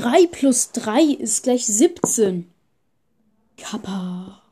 3 plus 3 ist gleich 17. Kappa.